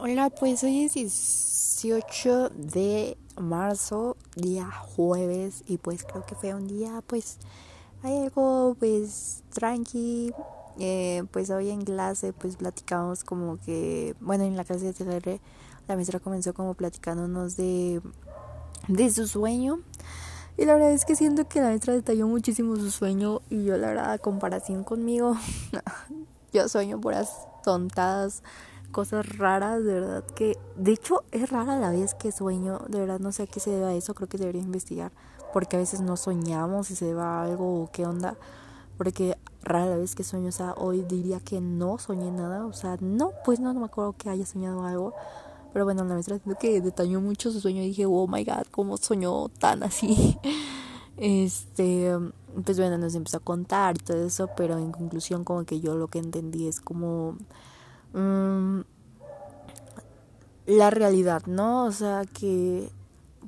Hola, pues hoy es 18 de marzo, día jueves, y pues creo que fue un día, pues, hay algo, pues, tranqui. Eh, pues hoy en clase, pues platicamos como que, bueno, en la clase de TLR, la maestra comenzó como platicándonos de, de su sueño. Y la verdad es que siento que la maestra detalló muchísimo su sueño, y yo, la verdad, a comparación conmigo, yo sueño puras tontadas cosas raras, de verdad que, de hecho es rara la vez que sueño, de verdad no sé a qué se debe a eso, creo que debería investigar, porque a veces no soñamos y se deba a algo o qué onda, porque rara la vez que sueño, o sea, hoy diría que no soñé nada, o sea, no, pues no, no me acuerdo que haya soñado algo, pero bueno, la maestra que detalló mucho su sueño y dije, oh my god, cómo soñó tan así. Este, pues bueno, nos empezó a contar y todo eso, pero en conclusión como que yo lo que entendí es como Mm, la realidad, ¿no? O sea que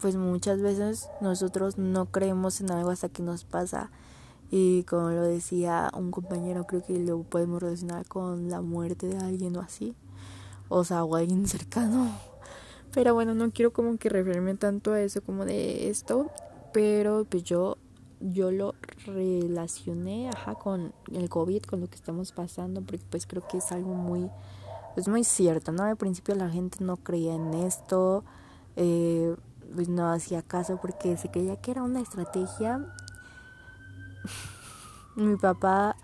pues muchas veces nosotros no creemos en algo hasta que nos pasa y como lo decía un compañero creo que lo podemos relacionar con la muerte de alguien o así o sea o alguien cercano pero bueno no quiero como que referirme tanto a eso como de esto pero pues yo yo lo relacioné ajá, con el COVID, con lo que estamos pasando, porque pues creo que es algo muy, pues muy cierto, ¿no? Al principio la gente no creía en esto, eh, pues no hacía caso porque se creía que era una estrategia. Mi papá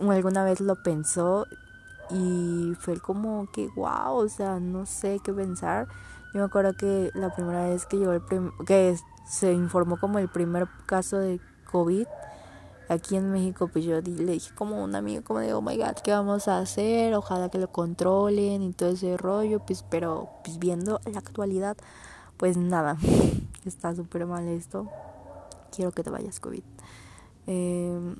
alguna vez lo pensó y fue como que wow, o sea, no sé qué pensar. Yo me acuerdo que la primera vez que llegó el que se informó como el primer caso de COVID aquí en México, pues yo le dije como un amigo, como de, oh my god, ¿qué vamos a hacer? Ojalá que lo controlen y todo ese rollo, pues, pero pues viendo la actualidad, pues nada, está súper mal esto. Quiero que te vayas, COVID. Eh,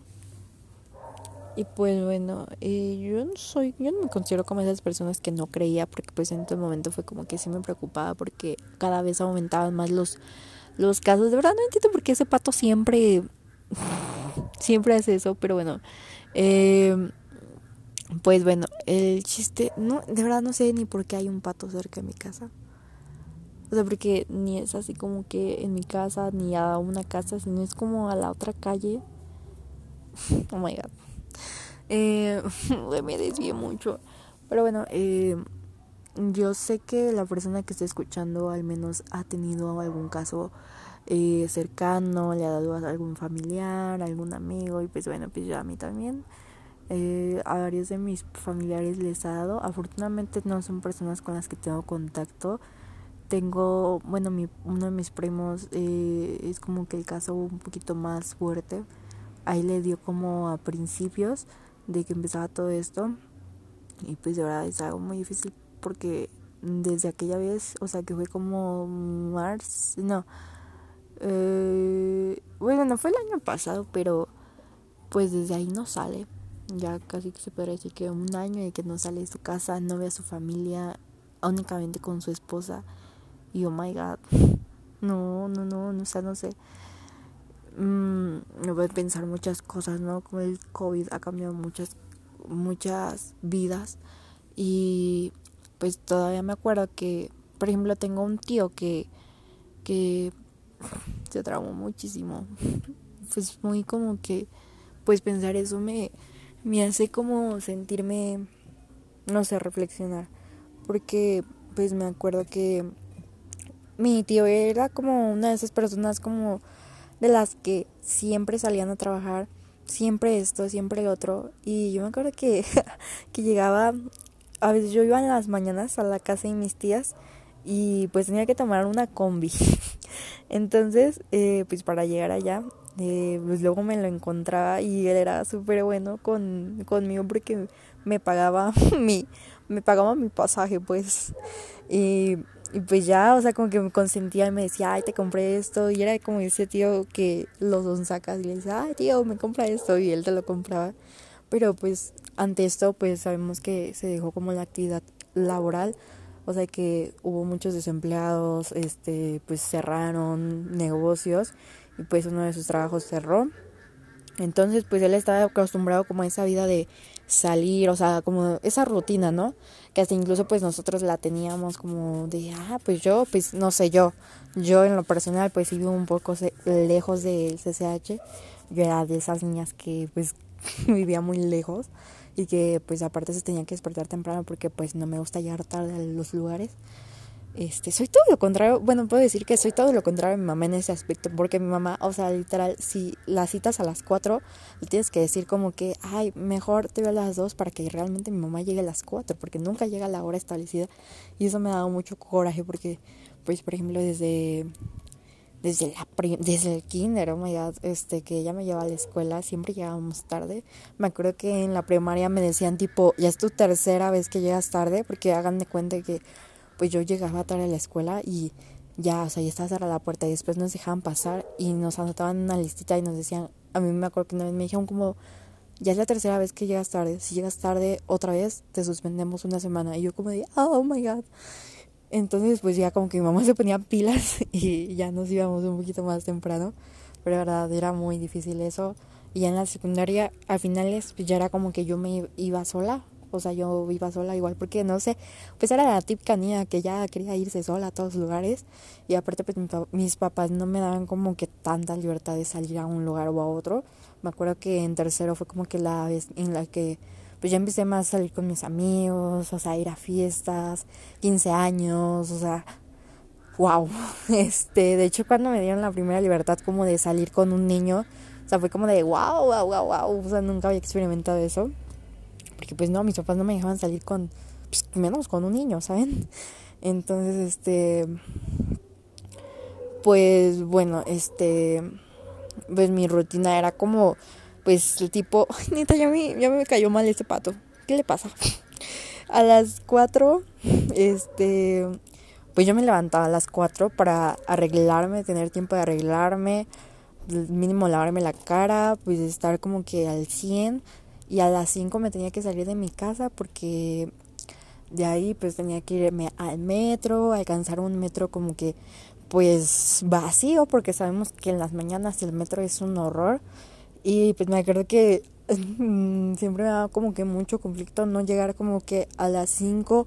y pues bueno, eh, yo no soy, yo no me considero como esas personas que no creía, porque pues en todo momento fue como que sí me preocupaba porque cada vez aumentaban más los, los casos. De verdad no entiendo por qué ese pato siempre, siempre hace eso, pero bueno. Eh, pues bueno, el chiste, no, de verdad no sé ni por qué hay un pato cerca de mi casa. O sea, porque ni es así como que en mi casa, ni a una casa, sino es como a la otra calle. Oh my god. Eh, me desvié mucho. Pero bueno, eh, yo sé que la persona que está escuchando al menos ha tenido algún caso eh, cercano, le ha dado a algún familiar, algún amigo y pues bueno, pues yo a mí también. Eh, a varios de mis familiares les ha dado. Afortunadamente no son personas con las que tengo contacto. Tengo, bueno, mi, uno de mis primos eh, es como que el caso un poquito más fuerte. Ahí le dio como a principios de que empezaba todo esto. Y pues de verdad es algo muy difícil porque desde aquella vez, o sea que fue como marzo, no, eh, bueno, no fue el año pasado, pero pues desde ahí no sale. Ya casi que se puede decir que un año de que no sale de su casa, no ve a su familia, únicamente con su esposa. Y oh my god, no, no, no, no, sé, no sé. Mm, me voy a pensar muchas cosas, ¿no? Como el COVID ha cambiado muchas, muchas vidas. Y pues todavía me acuerdo que, por ejemplo, tengo un tío que, que se traumó muchísimo. Pues muy como que, pues pensar eso me, me hace como sentirme, no sé, reflexionar. Porque, pues me acuerdo que mi tío era como una de esas personas como de las que siempre salían a trabajar, siempre esto, siempre el otro. Y yo me acuerdo que, que llegaba a veces yo iba en las mañanas a la casa de mis tías y pues tenía que tomar una combi. Entonces, eh, pues para llegar allá, eh, pues luego me lo encontraba y él era súper bueno con, conmigo porque me pagaba mi, me pagaba mi pasaje pues. Y, pues ya, o sea, como que me consentía y me decía, ay, te compré esto. Y era como ese tío que los sacas y le decía, ay, tío, me compra esto. Y él te lo compraba. Pero pues ante esto pues sabemos que se dejó como la actividad laboral, o sea que hubo muchos desempleados, este pues cerraron negocios y pues uno de sus trabajos cerró. Entonces pues él estaba acostumbrado como a esa vida de, salir, o sea, como esa rutina, ¿no? Que hasta incluso pues nosotros la teníamos como de, ah, pues yo, pues no sé, yo, yo en lo personal pues vivo un poco lejos del CCH, yo era de esas niñas que pues vivía muy lejos y que pues aparte se tenía que despertar temprano porque pues no me gusta llegar tarde a los lugares. Este, soy todo lo contrario, bueno, puedo decir que soy todo lo contrario a mi mamá en ese aspecto, porque mi mamá, o sea, literal, si las citas a las 4, le tienes que decir como que, ay, mejor te veo a las 2 para que realmente mi mamá llegue a las 4, porque nunca llega a la hora establecida, y eso me ha dado mucho coraje, porque, pues, por ejemplo, desde, desde, la desde el kinder, oh my God, este, que ella me llevaba a la escuela, siempre llegábamos tarde, me acuerdo que en la primaria me decían tipo, ya es tu tercera vez que llegas tarde, porque hagan de cuenta que pues yo llegaba tarde a la escuela y ya, o sea, ya estaba cerrada la puerta y después nos dejaban pasar y nos anotaban una listita y nos decían, a mí me acuerdo que una vez me dijeron como, ya es la tercera vez que llegas tarde, si llegas tarde otra vez te suspendemos una semana y yo como de, oh my god. Entonces pues ya como que mi mamá se ponía pilas y ya nos íbamos un poquito más temprano, pero la verdad era muy difícil eso. Y en la secundaria, al finales, pues ya era como que yo me iba sola, o sea, yo iba sola igual porque no sé, pues era la típica niña que ya quería irse sola a todos lugares y aparte pues mis papás no me daban como que tanta libertad de salir a un lugar o a otro. Me acuerdo que en tercero fue como que la vez en la que pues ya empecé más a salir con mis amigos, o sea, ir a fiestas, 15 años, o sea, wow. Este, de hecho cuando me dieron la primera libertad como de salir con un niño, o sea, fue como de wow, wow, wow, wow, o sea, nunca había experimentado eso porque pues no, mis papás no me dejaban salir con, pues, menos con un niño, ¿saben? Entonces, este, pues bueno, este, pues mi rutina era como, pues el tipo, neta, ya me, ya me cayó mal este pato, ¿qué le pasa? A las cuatro, este, pues yo me levantaba a las cuatro para arreglarme, tener tiempo de arreglarme, mínimo lavarme la cara, pues estar como que al 100 y a las 5 me tenía que salir de mi casa porque de ahí pues tenía que irme al metro, alcanzar un metro como que pues vacío porque sabemos que en las mañanas el metro es un horror y pues me acuerdo que siempre me daba como que mucho conflicto no llegar como que a las 5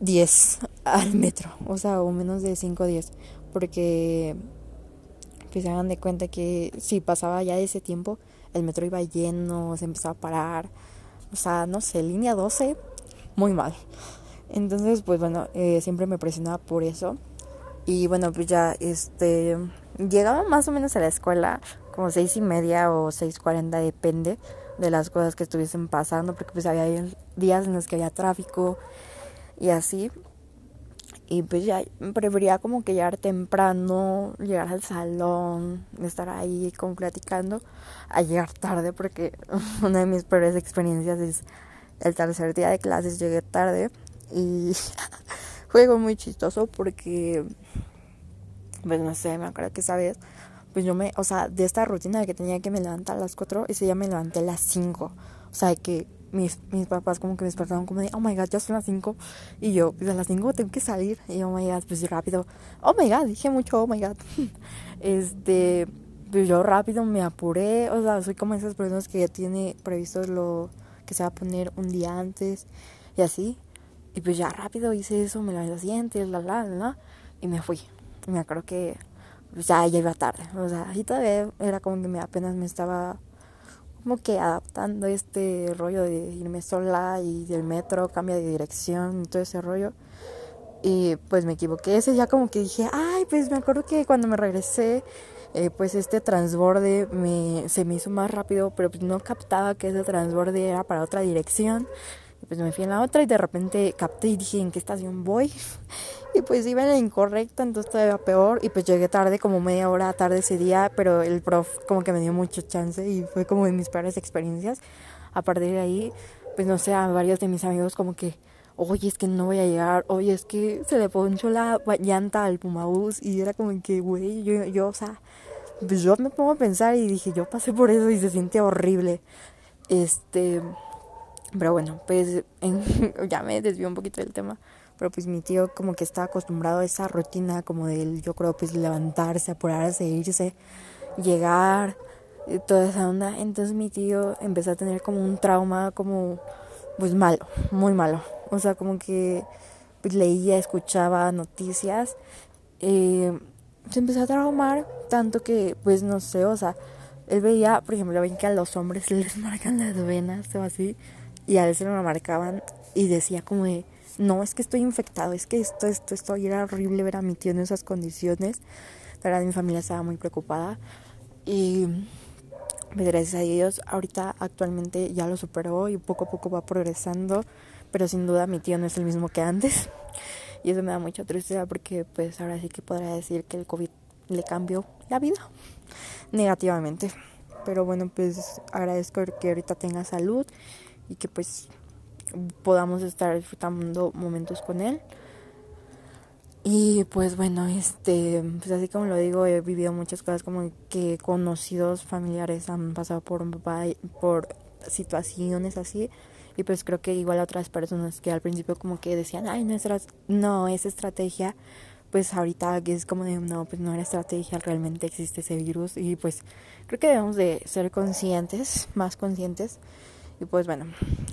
10 al metro, o sea, o menos de 5 10, porque pues se hagan de cuenta que si pasaba ya ese tiempo el metro iba lleno, se empezaba a parar, o sea, no sé, línea 12, muy mal. Entonces, pues bueno, eh, siempre me presionaba por eso. Y bueno, pues ya, este, llegaba más o menos a la escuela como seis y media o seis cuarenta, depende de las cosas que estuviesen pasando, porque pues había días en los que había tráfico y así. Y pues ya prefería como que llegar temprano, llegar al salón, estar ahí como platicando, a llegar tarde, porque una de mis peores experiencias es el tercer día de clases llegué tarde y fue muy chistoso porque, pues no sé, me acuerdo que esa vez, pues yo me, o sea, de esta rutina de que tenía que me levantar a las 4, ese día me levanté a las 5, o sea, que mis, mis papás como que me despertaron como de, oh my god, ya son las 5. Y yo, pues a las 5 tengo que salir. Y oh my god, pues rápido. Oh my god, dije mucho, oh my god. este, pues yo rápido me apuré. O sea, soy como esas personas que ya tiene previsto lo que se va a poner un día antes y así. Y pues ya rápido hice eso, me lavé los dientes, la, la, la, y me fui. Y me acuerdo que pues ya, ya iba tarde. O sea, ahí todavía era como que me, apenas me estaba como que adaptando este rollo de irme sola y del metro cambia de dirección y todo ese rollo. Y pues me equivoqué. Ese ya como que dije, ay, pues me acuerdo que cuando me regresé, eh, pues este transborde me, se me hizo más rápido, pero pues no captaba que ese transborde era para otra dirección. Pues me fui en la otra y de repente capté y dije, ¿en qué estación voy? Y pues iba en la incorrecta, entonces todavía peor. Y pues llegué tarde, como media hora tarde ese día, pero el prof como que me dio mucho chance y fue como de mis peores experiencias. A partir de ahí, pues no sé, a varios de mis amigos como que, oye, es que no voy a llegar, oye, es que se le ponchó la llanta al Pumabús y era como que, güey, yo, yo, o sea, pues yo me pongo a pensar y dije, yo pasé por eso y se siente horrible. Este, pero bueno, pues ya me desvió un poquito del tema pero pues mi tío como que está acostumbrado a esa rutina como de yo creo pues levantarse, apurarse, irse, llegar y toda esa onda. Entonces mi tío empezó a tener como un trauma como pues malo, muy malo. O sea, como que pues, leía, escuchaba noticias. Eh, se empezó a traumar tanto que pues no sé, o sea, él veía, por ejemplo, ven que a los hombres les marcan las venas o así, y a veces lo marcaban y decía como de, no, es que estoy infectado, es que esto, esto, esto, y era horrible ver a mi tío en esas condiciones. La verdad, mi familia estaba muy preocupada y pues gracias a Dios, ahorita actualmente ya lo superó y poco a poco va progresando, pero sin duda mi tío no es el mismo que antes. Y eso me da mucha tristeza porque pues ahora sí que podría decir que el COVID le cambió la vida negativamente. Pero bueno, pues agradezco que ahorita tenga salud y que pues podamos estar disfrutando momentos con él. Y pues bueno, este, pues así como lo digo, he vivido muchas cosas como que conocidos familiares han pasado por, por situaciones así. Y pues creo que igual otras personas que al principio como que decían, ay, no es, no es estrategia, pues ahorita que es como de, no, pues no era estrategia, realmente existe ese virus. Y pues creo que debemos de ser conscientes, más conscientes y pues bueno,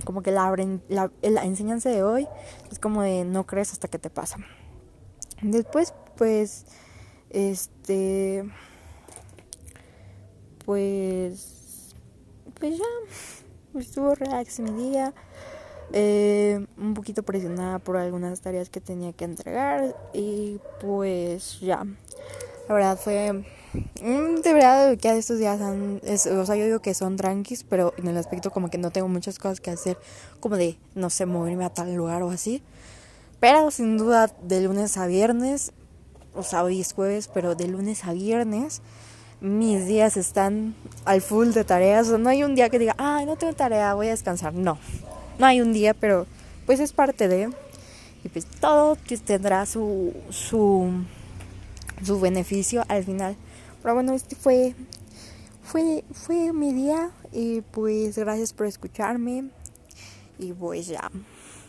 como que la, la, enseñanza de hoy es como de no crees hasta que te pasa. Después, pues, este, pues, pues ya, estuvo relax mi día. Eh, un poquito presionada por algunas tareas que tenía que entregar y pues ya la verdad fue de verdad, que estos días han, o sea, yo digo que son tranquis, pero en el aspecto como que no tengo muchas cosas que hacer, como de, no sé, moverme a tal lugar o así. Pero sin duda, de lunes a viernes, o sea, hoy es jueves, pero de lunes a viernes, mis días están al full de tareas. O no hay un día que diga, ay, no tengo tarea, voy a descansar. No, no hay un día, pero pues es parte de. Y pues todo tendrá su, su, su beneficio al final. Pero bueno, este fue, fue, fue mi día y pues gracias por escucharme y pues ya.